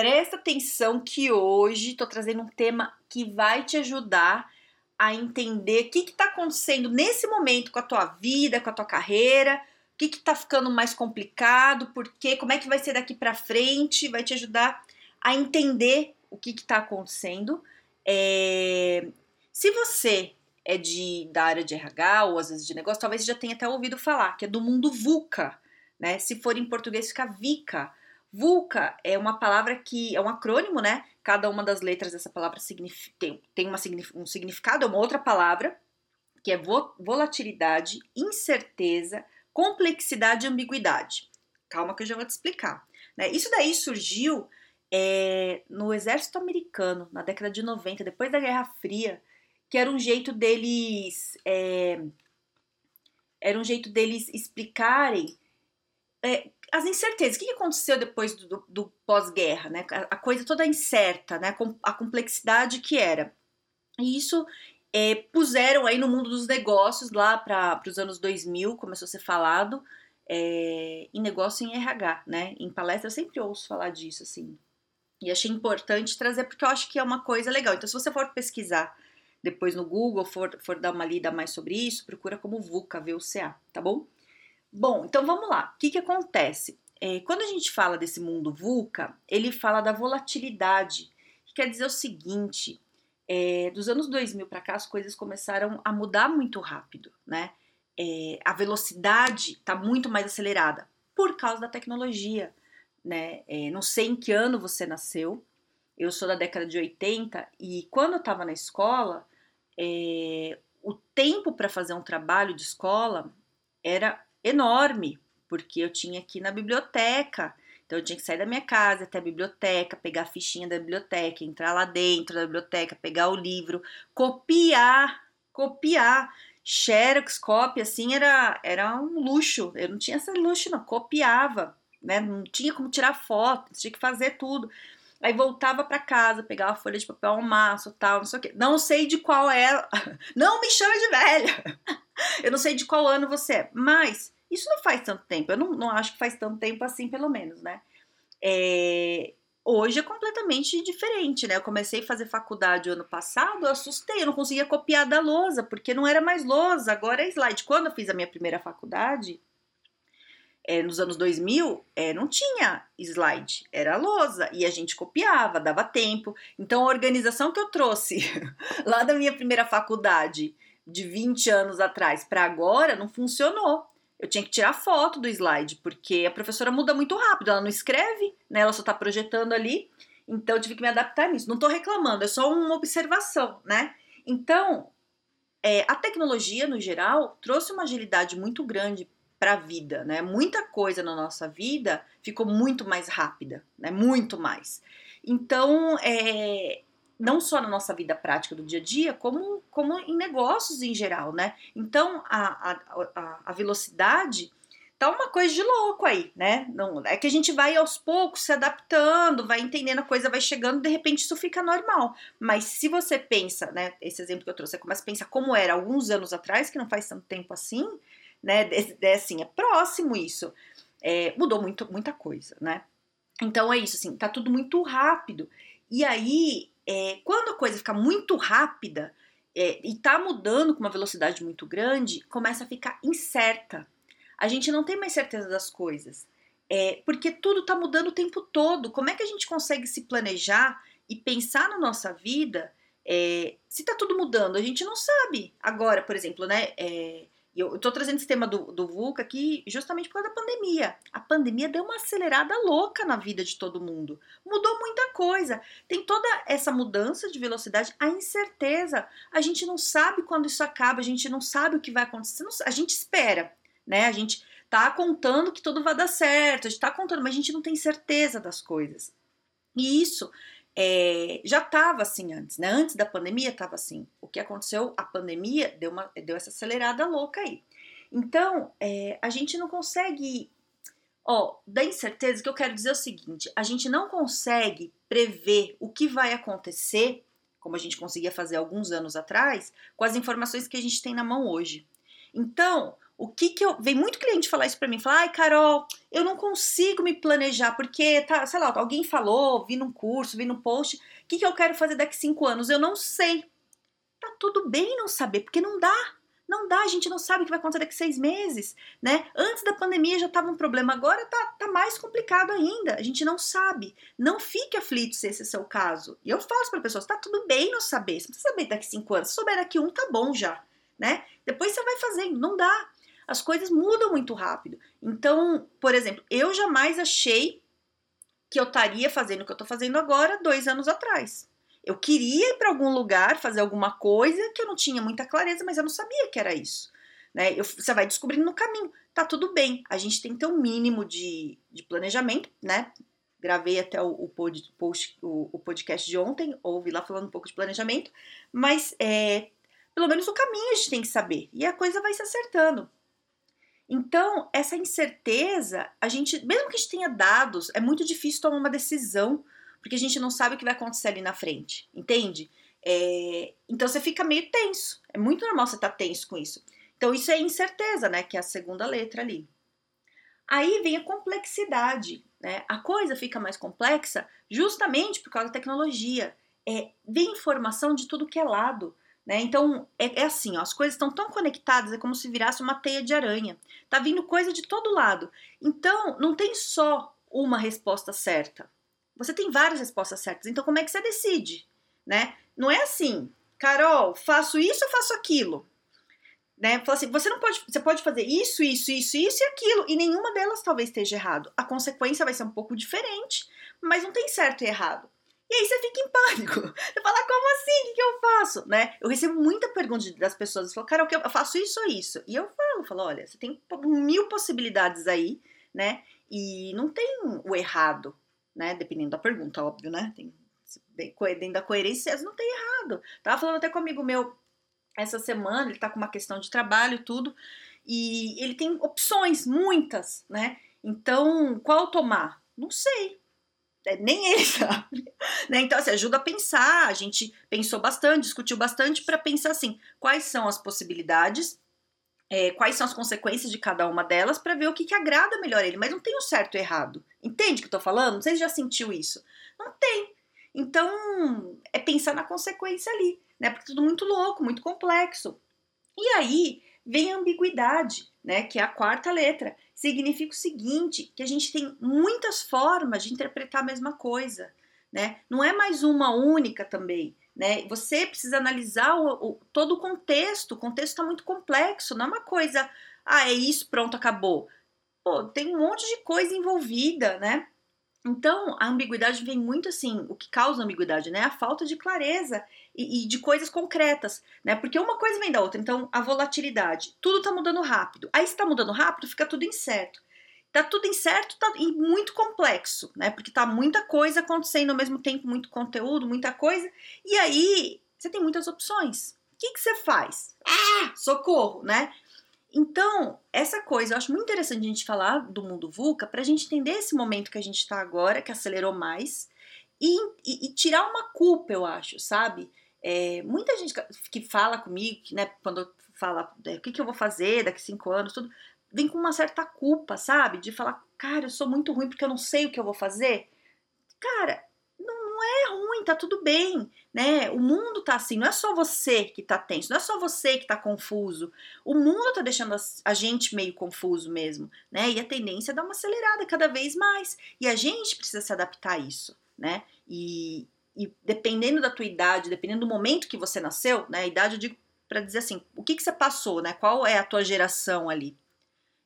Presta atenção que hoje estou trazendo um tema que vai te ajudar a entender o que está acontecendo nesse momento com a tua vida, com a tua carreira, o que está ficando mais complicado, por quê, como é que vai ser daqui para frente, vai te ajudar a entender o que está acontecendo. É... Se você é de, da área de RH ou às vezes de negócio, talvez você já tenha até ouvido falar, que é do mundo VUCA, né? Se for em português, fica VICA VUCA é uma palavra que é um acrônimo, né? Cada uma das letras dessa palavra tem, tem uma, um significado, é uma outra palavra, que é volatilidade, incerteza, complexidade e ambiguidade. Calma que eu já vou te explicar. Né? Isso daí surgiu é, no exército americano, na década de 90, depois da Guerra Fria, que era um jeito deles. É, era um jeito deles explicarem é, as incertezas. O que aconteceu depois do, do, do pós-guerra, né? A, coisa toda incerta, né? A complexidade que era. E isso é, puseram aí no mundo dos negócios lá para os anos 2000, começou a ser falado é, em negócio em RH, né? Em palestra eu sempre ouço falar disso, assim. E achei importante trazer porque eu acho que é uma coisa legal. Então, se você for pesquisar depois no Google, for, for dar uma lida mais sobre isso, procura como VUCA, VUCA, tá bom? Bom, então vamos lá. O que, que acontece? É, quando a gente fala desse mundo VUCA, ele fala da volatilidade, que quer dizer o seguinte: é, dos anos 2000 para cá, as coisas começaram a mudar muito rápido, né? É, a velocidade está muito mais acelerada por causa da tecnologia, né? É, não sei em que ano você nasceu, eu sou da década de 80 e quando eu estava na escola, é, o tempo para fazer um trabalho de escola era enorme, porque eu tinha que ir na biblioteca. Então eu tinha que sair da minha casa até a biblioteca, pegar a fichinha da biblioteca, entrar lá dentro da biblioteca, pegar o livro, copiar, copiar. Xerox, cópia, assim, era, era um luxo. Eu não tinha esse luxo, não. Copiava, né? Não tinha como tirar foto, tinha que fazer tudo. Aí voltava para casa, pegava folha de papel ao maço, tal, não sei o quê. Não sei de qual é. Não me chama de velha. Eu não sei de qual ano você é, mas isso não faz tanto tempo. Eu não, não acho que faz tanto tempo assim, pelo menos, né? É, hoje é completamente diferente, né? Eu comecei a fazer faculdade ano passado, eu assustei, eu não conseguia copiar da lousa, porque não era mais lousa, agora é slide. Quando eu fiz a minha primeira faculdade, é, nos anos 2000, é, não tinha slide, era lousa, e a gente copiava, dava tempo. Então, a organização que eu trouxe lá da minha primeira faculdade, de 20 anos atrás para agora, não funcionou eu tinha que tirar foto do slide, porque a professora muda muito rápido, ela não escreve, né? Ela só tá projetando ali. Então eu tive que me adaptar nisso. Não tô reclamando, é só uma observação, né? Então, é, a tecnologia, no geral, trouxe uma agilidade muito grande para a vida, né? Muita coisa na nossa vida ficou muito mais rápida, né? Muito mais. Então, é, não só na nossa vida prática do dia a dia, como, como em negócios em geral, né? Então a, a, a velocidade tá uma coisa de louco aí, né? Não, é que a gente vai aos poucos se adaptando, vai entendendo, a coisa vai chegando, de repente isso fica normal. Mas se você pensa, né? Esse exemplo que eu trouxe, você começa a pensar como era alguns anos atrás, que não faz tanto tempo assim, né? É, é assim, é próximo isso. É, mudou muito, muita coisa, né? Então é isso, assim, tá tudo muito rápido. E aí é, quando a coisa fica muito rápida é, e tá mudando com uma velocidade muito grande, começa a ficar incerta. A gente não tem mais certeza das coisas. É, porque tudo tá mudando o tempo todo. Como é que a gente consegue se planejar e pensar na nossa vida é, se tá tudo mudando? A gente não sabe. Agora, por exemplo, né? É, eu estou trazendo esse tema do, do VUCA aqui justamente por causa da pandemia. A pandemia deu uma acelerada louca na vida de todo mundo. Mudou muita coisa. Tem toda essa mudança de velocidade, a incerteza. A gente não sabe quando isso acaba, a gente não sabe o que vai acontecer. A gente espera, né? A gente tá contando que tudo vai dar certo, a gente tá contando, mas a gente não tem certeza das coisas. E isso é, já estava assim antes, né? Antes da pandemia estava assim. O que aconteceu? A pandemia deu, uma, deu essa acelerada louca aí. Então, é, a gente não consegue. Ó, da incerteza, que eu quero dizer o seguinte: a gente não consegue prever o que vai acontecer, como a gente conseguia fazer alguns anos atrás, com as informações que a gente tem na mão hoje. Então, o que que eu. Vem muito cliente falar isso para mim, falar, ai, Carol, eu não consigo me planejar, porque, tá, sei lá, alguém falou, vi num curso, vi num post, o que, que eu quero fazer daqui cinco anos? Eu não sei. Tá tudo bem não saber, porque não dá. Não dá, a gente não sabe o que vai acontecer daqui seis meses, né? Antes da pandemia já estava um problema, agora tá, tá mais complicado ainda. A gente não sabe. Não fique aflito se esse é o seu caso. E eu falo para pessoas, tá tudo bem não saber. Você precisa saber daqui cinco anos. Se souber daqui um, tá bom já, né? Depois você vai fazendo, não dá as coisas mudam muito rápido. Então, por exemplo, eu jamais achei que eu estaria fazendo o que eu estou fazendo agora dois anos atrás. Eu queria ir para algum lugar, fazer alguma coisa que eu não tinha muita clareza, mas eu não sabia que era isso. Né? Eu, você vai descobrindo no caminho. Tá tudo bem. A gente tem que ter um mínimo de, de planejamento, né? Gravei até o, o, pod, post, o, o, podcast de ontem, ouvi lá falando um pouco de planejamento, mas é, pelo menos o caminho a gente tem que saber. E a coisa vai se acertando. Então, essa incerteza, a gente, mesmo que a gente tenha dados, é muito difícil tomar uma decisão, porque a gente não sabe o que vai acontecer ali na frente, entende? É, então você fica meio tenso. É muito normal você estar tá tenso com isso. Então, isso é incerteza, né? Que é a segunda letra ali. Aí vem a complexidade, né? A coisa fica mais complexa justamente por causa da tecnologia. É, vem informação de tudo que é lado. Né? Então, é, é, assim, ó, as coisas estão tão conectadas, é como se virasse uma teia de aranha. Tá vindo coisa de todo lado. Então, não tem só uma resposta certa. Você tem várias respostas certas. Então, como é que você decide? Né? Não é assim, Carol, faço isso ou faço aquilo? Né? Fala assim, você não pode, você pode fazer isso, isso, isso, isso e aquilo, e nenhuma delas talvez esteja errado. A consequência vai ser um pouco diferente, mas não tem certo e errado. E aí você fica em pânico. Você fala, como assim? O que eu faço? Né? Eu recebo muita pergunta das pessoas. Falam, cara, eu faço isso ou isso? E eu falo, falo, olha, você tem mil possibilidades aí, né? E não tem o errado, né? Dependendo da pergunta, óbvio, né? Tem, dentro da coerência, não tem errado. Tava falando até comigo meu essa semana, ele tá com uma questão de trabalho e tudo, e ele tem opções, muitas, né? Então, qual tomar? Não sei. É, nem ele sabe. Né? Então, assim, ajuda a pensar. A gente pensou bastante, discutiu bastante para pensar assim: quais são as possibilidades, é, quais são as consequências de cada uma delas, para ver o que, que agrada melhor ele. Mas não tem o um certo e errado. Entende o que eu tô falando? Se já sentiu isso. Não tem. Então, é pensar na consequência ali, né? Porque é tudo muito louco, muito complexo. E aí vem a ambiguidade, né? Que é a quarta letra significa o seguinte, que a gente tem muitas formas de interpretar a mesma coisa, né? Não é mais uma única também, né? Você precisa analisar o, o todo o contexto, o contexto está muito complexo, não é uma coisa, ah, é isso, pronto, acabou. Pô, tem um monte de coisa envolvida, né? Então, a ambiguidade vem muito assim, o que causa ambiguidade, né? A falta de clareza e, e, de coisas concretas, né? Porque uma coisa vem da outra. Então, a volatilidade, tudo tá mudando rápido. Aí, se tá mudando rápido, fica tudo incerto. Tá tudo incerto tá, e muito complexo, né? Porque tá muita coisa acontecendo ao mesmo tempo, muito conteúdo, muita coisa. E aí, você tem muitas opções. O que, que você faz? Ah, socorro, né? Então, essa coisa, eu acho muito interessante a gente falar do mundo VUCA para a gente entender esse momento que a gente está agora, que acelerou mais, e, e, e, tirar uma culpa, eu acho, sabe? É, muita gente que fala comigo, né, quando fala é, o que, que eu vou fazer daqui cinco anos, tudo, vem com uma certa culpa, sabe? De falar, cara, eu sou muito ruim porque eu não sei o que eu vou fazer. Cara, é ruim, tá tudo bem, né? O mundo tá assim, não é só você que tá tenso, não é só você que tá confuso. O mundo tá deixando a gente meio confuso mesmo, né? E a tendência é dar uma acelerada cada vez mais. E a gente precisa se adaptar a isso, né? E, e dependendo da tua idade, dependendo do momento que você nasceu, né? A idade eu digo para dizer assim, o que que você passou, né? Qual é a tua geração ali?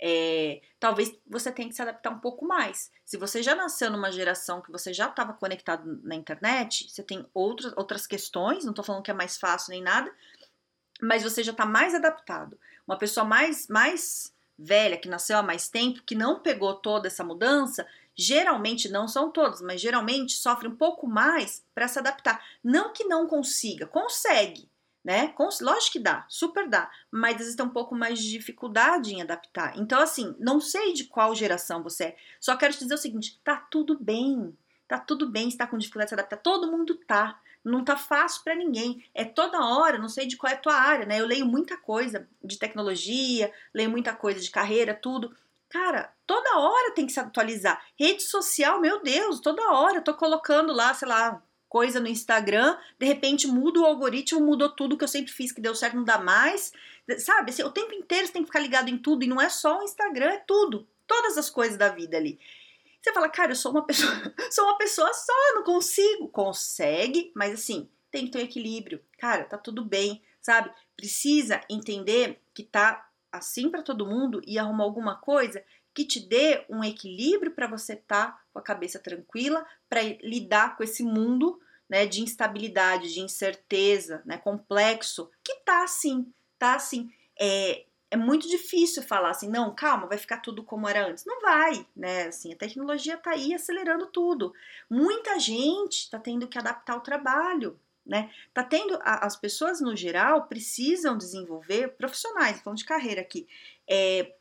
É, talvez você tenha que se adaptar um pouco mais. Se você já nasceu numa geração que você já estava conectado na internet, você tem outras, outras questões, não estou falando que é mais fácil nem nada, mas você já está mais adaptado. Uma pessoa mais, mais velha, que nasceu há mais tempo, que não pegou toda essa mudança, geralmente, não são todos, mas geralmente sofrem um pouco mais para se adaptar. Não que não consiga, consegue, né? Lógico que dá, super dá, mas eles têm um pouco mais de dificuldade em adaptar. Então, assim, não sei de qual geração você é, só quero te dizer o seguinte: tá tudo bem, tá tudo bem tá com dificuldade de se adaptar, todo mundo tá. Não tá fácil para ninguém. É toda hora, não sei de qual é a tua área, né? Eu leio muita coisa de tecnologia, leio muita coisa de carreira, tudo. Cara, toda hora tem que se atualizar. Rede social, meu Deus, toda hora eu tô colocando lá, sei lá, coisa no Instagram, de repente muda o algoritmo, mudou tudo que eu sempre fiz que deu certo, não dá mais. Sabe, assim, o tempo inteiro você tem que ficar ligado em tudo e não é só o Instagram, é tudo, todas as coisas da vida ali. Você fala, cara, eu sou uma pessoa, sou uma pessoa só, não consigo. Consegue, mas assim, tem que ter um equilíbrio. Cara, tá tudo bem, sabe? Precisa entender que tá assim para todo mundo e arrumar alguma coisa que te dê um equilíbrio para você estar tá com a cabeça tranquila, para lidar com esse mundo né, de instabilidade, de incerteza, né, complexo, que tá assim, tá assim. É, é muito difícil falar assim, não, calma, vai ficar tudo como era antes. Não vai, né? Assim, a tecnologia tá aí acelerando tudo. Muita gente tá tendo que adaptar o trabalho, né? Tá tendo a, as pessoas no geral precisam desenvolver profissionais, falando de carreira aqui, é,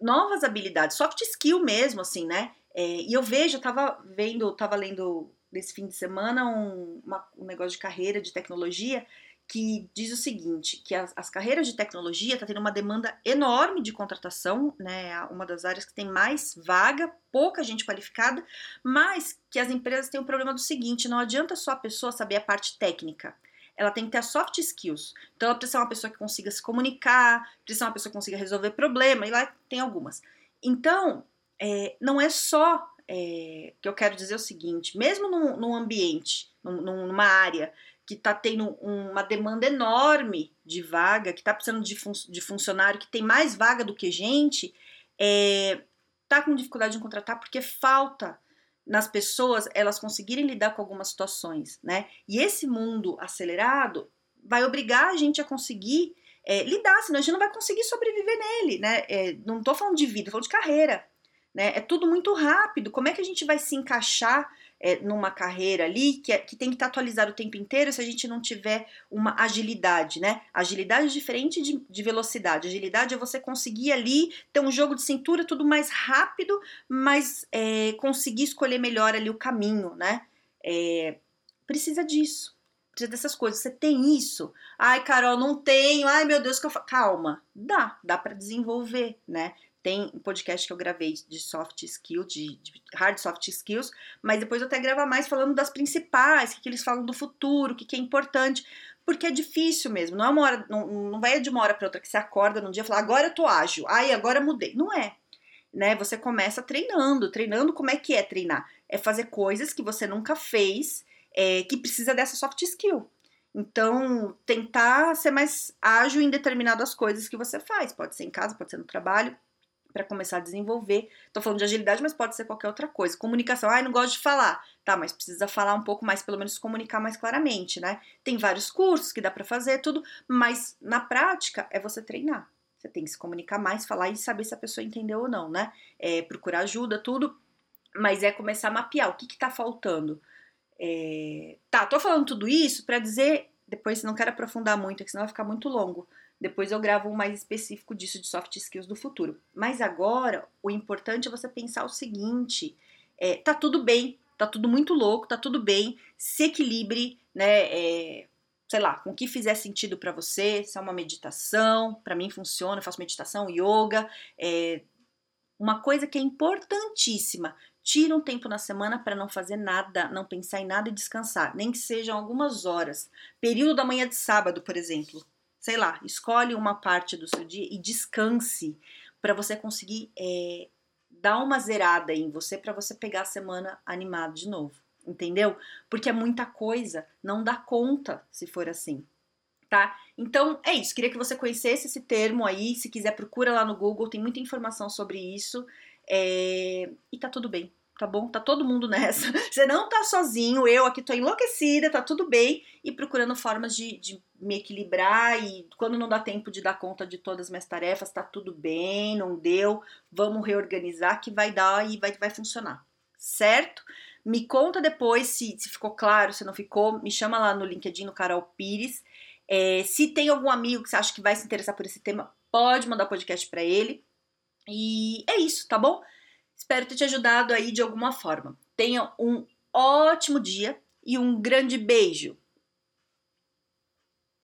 novas habilidades, soft skill mesmo, assim, né? É, e eu vejo, eu tava vendo, tava lendo nesse fim de semana um, uma, um negócio de carreira, de tecnologia, que diz o seguinte, que as, as carreiras de tecnologia está tendo uma demanda enorme de contratação, né, uma das áreas que tem mais vaga, pouca gente qualificada, mas que as empresas têm o um problema do seguinte, não adianta só a pessoa saber a parte técnica, ela tem que ter soft skills. Então ela precisa ser uma pessoa que consiga se comunicar, precisa ser uma pessoa que consiga resolver problema, e lá tem algumas. Então, é, não é só é, que eu quero dizer o seguinte, mesmo num, num ambiente, num, numa área que está tendo uma demanda enorme de vaga, que está precisando de, fun de, funcionário, que tem mais vaga do que gente, está é, tá com dificuldade de contratar porque falta nas pessoas elas conseguirem lidar com algumas situações, né? E esse mundo acelerado vai obrigar a gente a conseguir é, lidar, senão a gente não vai conseguir sobreviver nele, né? É, não estou falando de vida, estou falando de carreira, né? É tudo muito rápido. Como é que a gente vai se encaixar é, numa carreira ali que, é, que tem que estar atualizado o tempo inteiro se a gente não tiver uma agilidade, né? Agilidade é diferente de, de velocidade. Agilidade é você conseguir ali ter um jogo de cintura tudo mais rápido, mas é, conseguir escolher melhor ali o caminho, né? É, precisa disso. Precisa dessas coisas. Você tem isso? Ai, Carol, não tenho. Ai, meu Deus, que eu fa... calma. Dá, dá para desenvolver, né? Tem um podcast que eu gravei de soft skills, de, de, hard soft skills, mas depois eu até gravar mais falando das principais, o que, que eles falam do futuro, o que, que é importante, porque é difícil mesmo, não é uma hora, não, não vai de uma hora para outra que você acorda num dia e fala, agora eu tô ágil, ai, agora mudei. Não é. Né? Você começa treinando, treinando como é que é treinar? É fazer coisas que você nunca fez, é, que precisa dessa soft skill. Então, tentar ser mais ágil em determinadas coisas que você faz. Pode ser em casa, pode ser no trabalho, para começar a desenvolver. Estou falando de agilidade, mas pode ser qualquer outra coisa. Comunicação, ai, não gosto de falar. Tá, mas precisa falar um pouco mais, pelo menos comunicar mais claramente, né? Tem vários cursos que dá para fazer tudo, mas na prática é você treinar. Você tem que se comunicar mais, falar e saber se a pessoa entendeu ou não, né? É, procurar ajuda, tudo, mas é começar a mapear o que que tá faltando. É... Tá, tô falando tudo isso para dizer, depois não quero aprofundar muito, senão vai ficar muito longo depois eu gravo um mais específico disso de soft skills do futuro. Mas agora, o importante é você pensar o seguinte: é, tá tudo bem, tá tudo muito louco, tá tudo bem, se equilibre, né? É, sei lá, com o que fizer sentido para você, se é uma meditação, para mim funciona, eu faço meditação, yoga, é, uma coisa que é importantíssima, tira um tempo na semana para não fazer nada, não pensar em nada e descansar, nem que sejam algumas horas. Período da manhã de sábado, por exemplo sei lá, escolhe uma parte do seu dia e descanse para você conseguir é, dar uma zerada em você para você pegar a semana animado de novo, entendeu? Porque é muita coisa, não dá conta se for assim. Tá? Então é isso. Queria que você conhecesse esse termo aí. Se quiser, procura lá no Google, tem muita informação sobre isso. É... E tá tudo bem, tá bom? Tá todo mundo nessa. Você não tá sozinho, eu aqui tô enlouquecida, tá tudo bem. E procurando formas de, de me equilibrar e quando não dá tempo de dar conta de todas as minhas tarefas, tá tudo bem, não deu, vamos reorganizar que vai dar e vai, vai funcionar, certo? Me conta depois se, se ficou claro, se não ficou, me chama lá no LinkedIn, no Carol Pires. É, se tem algum amigo que você acha que vai se interessar por esse tema, pode mandar podcast para ele. E é isso, tá bom? Espero ter te ajudado aí de alguma forma. Tenha um ótimo dia e um grande beijo!